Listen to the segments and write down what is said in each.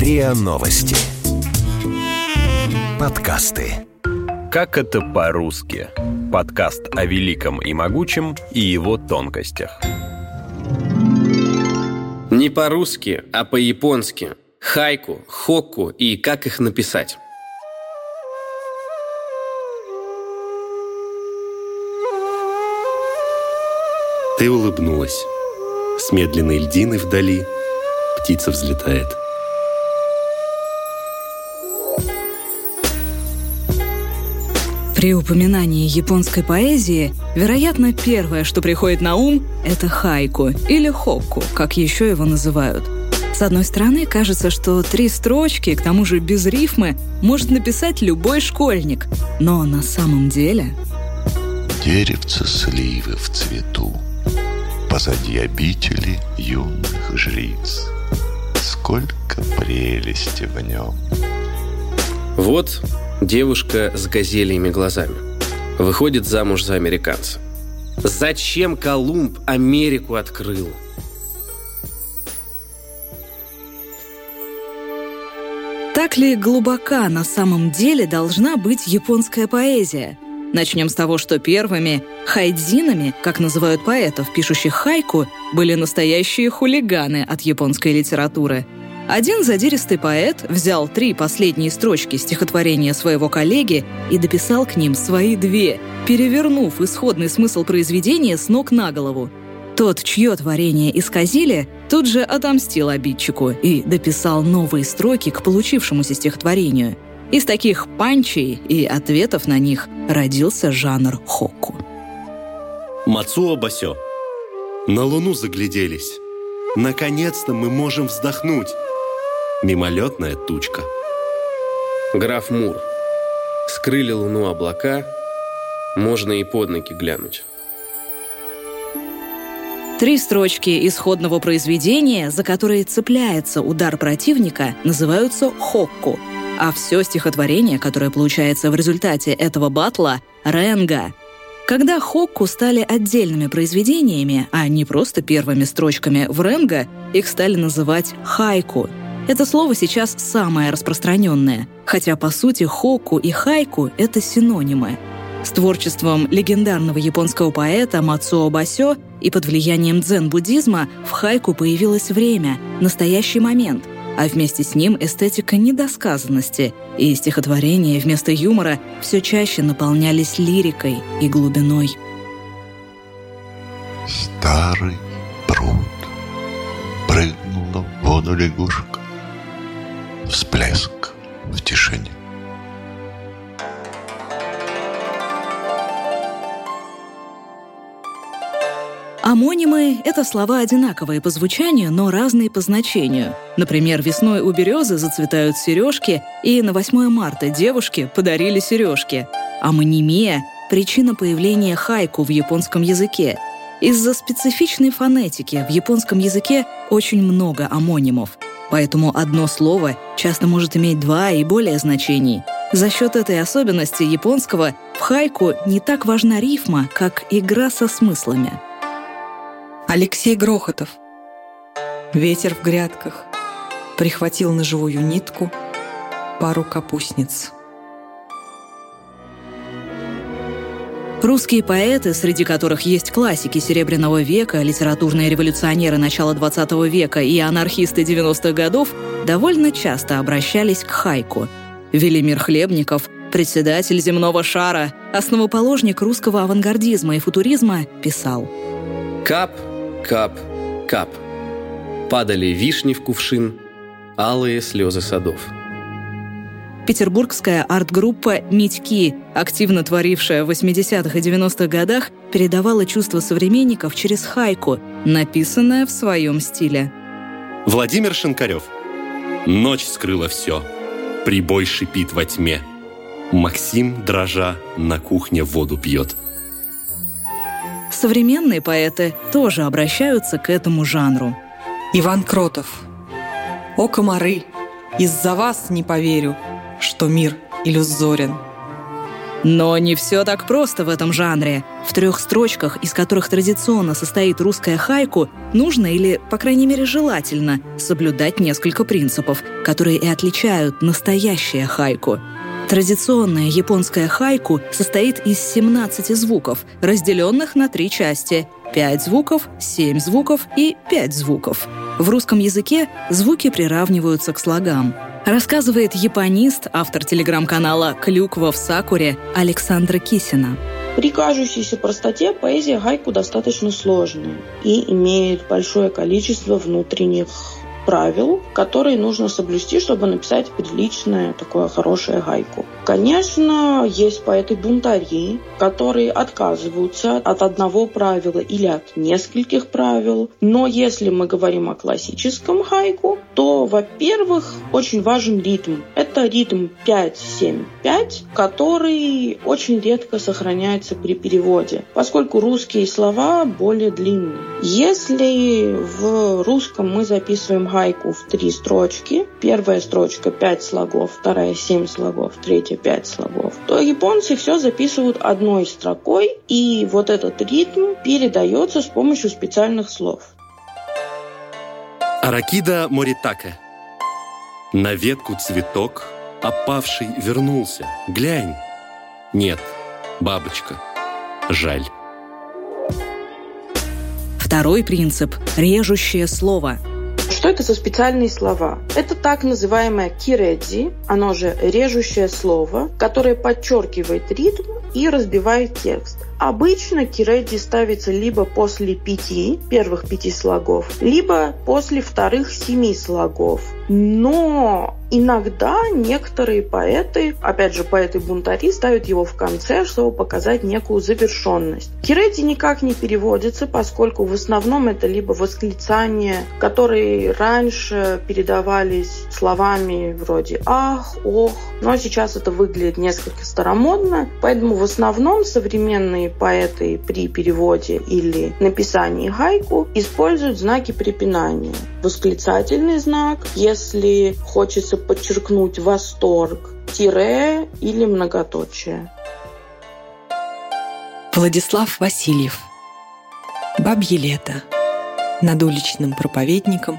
РИА Новости. Подкасты. Как это по-русски? Подкаст о великом и могучем и его тонкостях. Не по-русски, а по-японски. Хайку, хокку и как их написать. Ты улыбнулась. С медленной льдины вдали птица взлетает. При упоминании японской поэзии, вероятно, первое, что приходит на ум, это хайку или хокку, как еще его называют. С одной стороны, кажется, что три строчки, к тому же без рифмы, может написать любой школьник. Но на самом деле... Деревце сливы в цвету, Позади обители юных жриц. Сколько прелести в нем. Вот Девушка с газельями глазами. Выходит замуж за американца. Зачем Колумб Америку открыл? Так ли глубока на самом деле должна быть японская поэзия? Начнем с того, что первыми хайдзинами, как называют поэтов, пишущих хайку, были настоящие хулиганы от японской литературы – один задиристый поэт взял три последние строчки стихотворения своего коллеги и дописал к ним свои две, перевернув исходный смысл произведения с ног на голову. Тот, чье творение исказили, тут же отомстил обидчику и дописал новые строки к получившемуся стихотворению. Из таких панчей и ответов на них родился жанр хокку. Мацуо Басё. На луну загляделись. Наконец-то мы можем вздохнуть мимолетная тучка. Граф Мур. Скрыли луну облака, можно и под ноги глянуть. Три строчки исходного произведения, за которые цепляется удар противника, называются хокку, а все стихотворение, которое получается в результате этого батла — ренга. Когда хокку стали отдельными произведениями, а не просто первыми строчками в ренга, их стали называть хайку — это слово сейчас самое распространенное, хотя по сути хоку и хайку — это синонимы. С творчеством легендарного японского поэта Мацуо Басё и под влиянием дзен-буддизма в хайку появилось время, настоящий момент, а вместе с ним эстетика недосказанности, и стихотворения вместо юмора все чаще наполнялись лирикой и глубиной. Старый пруд прыгнула в воду лягушка всплеск в тишине. Амонимы — это слова одинаковые по звучанию, но разные по значению. Например, весной у березы зацветают сережки, и на 8 марта девушке подарили сережки. Амонимия — причина появления хайку в японском языке. Из-за специфичной фонетики в японском языке очень много амонимов — Поэтому одно слово часто может иметь два и более значений. За счет этой особенности японского в хайку не так важна рифма, как игра со смыслами. Алексей Грохотов. Ветер в грядках. Прихватил на живую нитку пару капустниц. Русские поэты, среди которых есть классики Серебряного века, литературные революционеры начала XX века и анархисты 90-х годов, довольно часто обращались к хайку. Велимир Хлебников, председатель земного шара, основоположник русского авангардизма и футуризма, писал «Кап, кап, кап. Падали вишни в кувшин, алые слезы садов» петербургская арт-группа «Митьки», активно творившая в 80-х и 90-х годах, передавала чувства современников через хайку, написанное в своем стиле. Владимир Шинкарев. Ночь скрыла все. Прибой шипит во тьме. Максим, дрожа, на кухне воду пьет. Современные поэты тоже обращаются к этому жанру. Иван Кротов. «О, комары! Из-за вас не поверю, что мир иллюзорен. Но не все так просто в этом жанре. В трех строчках, из которых традиционно состоит русская хайку, нужно или, по крайней мере, желательно соблюдать несколько принципов, которые и отличают настоящее хайку. Традиционная японская хайку состоит из 17 звуков, разделенных на три части – 5 звуков, 7 звуков и 5 звуков. В русском языке звуки приравниваются к слогам. Рассказывает японист, автор телеграм-канала «Клюква в Сакуре» Александра Кисина. При кажущейся простоте поэзия гайку достаточно сложная и имеет большое количество внутренних правил, которые нужно соблюсти, чтобы написать приличное, такое хорошее гайку. Конечно, есть поэты-бунтари, которые отказываются от одного правила или от нескольких правил. Но если мы говорим о классическом хайку, то, во-первых, очень важен ритм. Это ритм 5-7-5, который очень редко сохраняется при переводе, поскольку русские слова более длинные. Если в русском мы записываем гайку в три строчки, первая строчка 5 слогов, вторая 7 слогов, третья 5 слогов, то японцы все записывают одной строкой, и вот этот ритм передается с помощью специальных слов. Аракида Моритака. На ветку цветок, опавший вернулся. Глянь. Нет, бабочка. Жаль. Второй принцип – режущее слово – это за специальные слова? Это так называемое киредзи, оно же режущее слово, которое подчеркивает ритм и разбивает текст. Обычно киредзи ставится либо после пяти, первых пяти слогов, либо после вторых семи слогов. Но Иногда некоторые поэты, опять же, поэты-бунтари, ставят его в конце, чтобы показать некую завершенность. Кирети никак не переводится, поскольку в основном это либо восклицания, которые раньше передавались словами вроде «ах», «ох», но сейчас это выглядит несколько старомодно, поэтому в основном современные поэты при переводе или написании гайку используют знаки препинания. Восклицательный знак, если хочется подчеркнуть восторг, тире или многоточие. Владислав Васильев. Бабье лето. Над уличным проповедником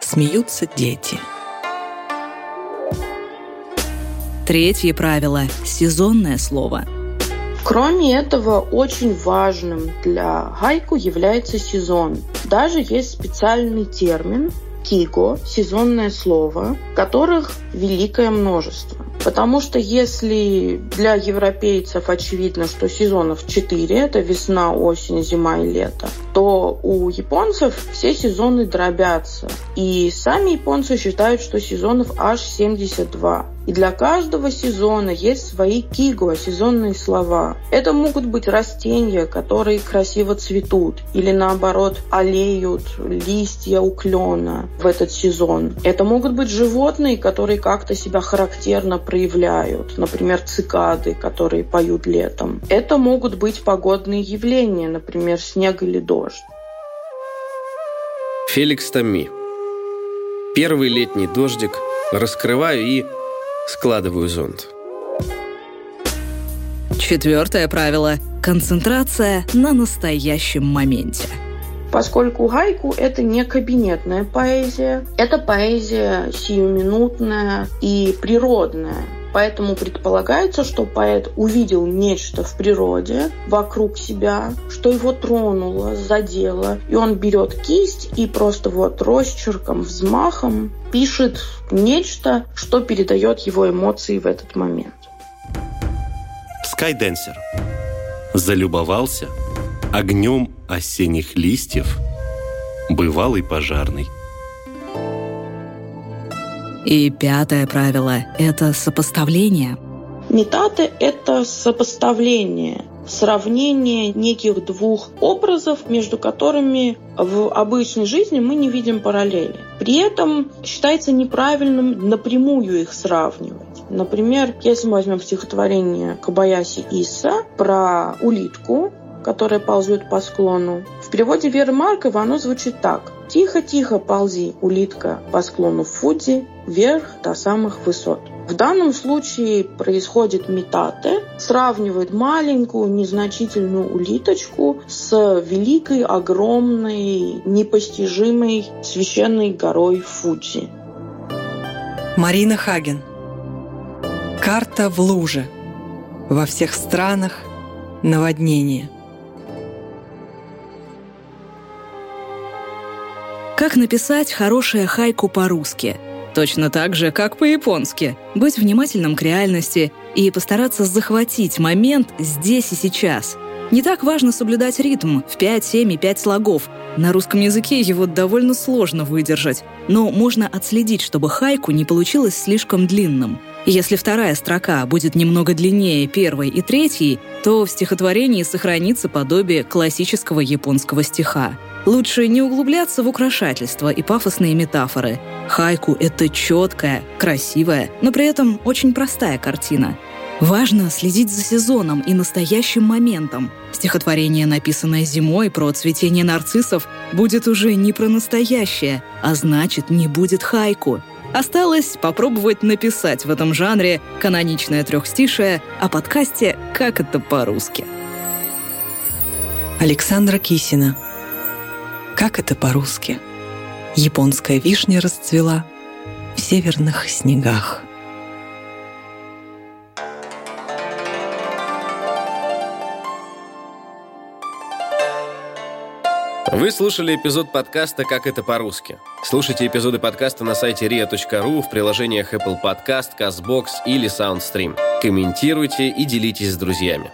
смеются дети. Третье правило – сезонное слово. Кроме этого, очень важным для гайку является сезон. Даже есть специальный термин киго – сезонное слово, которых великое множество. Потому что если для европейцев очевидно, что сезонов 4 – это весна, осень, зима и лето, то у японцев все сезоны дробятся. И сами японцы считают, что сезонов аж 72. И для каждого сезона есть свои киго, сезонные слова. Это могут быть растения, которые красиво цветут, или наоборот олеют листья у клена в этот сезон. Это могут быть животные, которые как-то себя характерно проявляют, например, цикады, которые поют летом. Это могут быть погодные явления, например, снег или дождь. Феликс Томи. Первый летний дождик раскрываю и Складываю зонт. Четвертое правило – концентрация на настоящем моменте. Поскольку гайку – это не кабинетная поэзия, это поэзия сиюминутная и природная. Поэтому предполагается, что поэт увидел нечто в природе вокруг себя, что его тронуло, задело, и он берет кисть и просто вот росчерком, взмахом пишет нечто, что передает его эмоции в этот момент. Скайденсер. Залюбовался огнем осенних листьев бывалый пожарный. И пятое правило – это сопоставление. Метаты – это сопоставление, сравнение неких двух образов, между которыми в обычной жизни мы не видим параллели. При этом считается неправильным напрямую их сравнивать. Например, если мы возьмем стихотворение Кабаяси Иса про улитку, которая ползет по склону, в переводе Веры Марковой оно звучит так. «Тихо-тихо ползи, улитка, по склону Фудзи, вверх до самых высот». В данном случае происходит метате, сравнивает маленькую незначительную улиточку с великой, огромной, непостижимой священной горой Фудзи. Марина Хаген. Карта в луже. Во всех странах наводнение. Как написать хорошее хайку по-русски? Точно так же, как по-японски. Быть внимательным к реальности и постараться захватить момент здесь и сейчас. Не так важно соблюдать ритм в 5, 7 и 5 слогов. На русском языке его довольно сложно выдержать, но можно отследить, чтобы хайку не получилось слишком длинным. Если вторая строка будет немного длиннее первой и третьей, то в стихотворении сохранится подобие классического японского стиха. Лучше не углубляться в украшательства и пафосные метафоры. Хайку — это четкая, красивая, но при этом очень простая картина. Важно следить за сезоном и настоящим моментом. Стихотворение, написанное зимой про цветение нарциссов, будет уже не про настоящее, а значит, не будет хайку. Осталось попробовать написать в этом жанре каноничное трехстишее о подкасте «Как это по-русски». Александра Кисина – как это по-русски? Японская вишня расцвела в северных снегах. Вы слушали эпизод подкаста «Как это по-русски». Слушайте эпизоды подкаста на сайте ria.ru в приложениях Apple Podcast, CastBox или SoundStream. Комментируйте и делитесь с друзьями.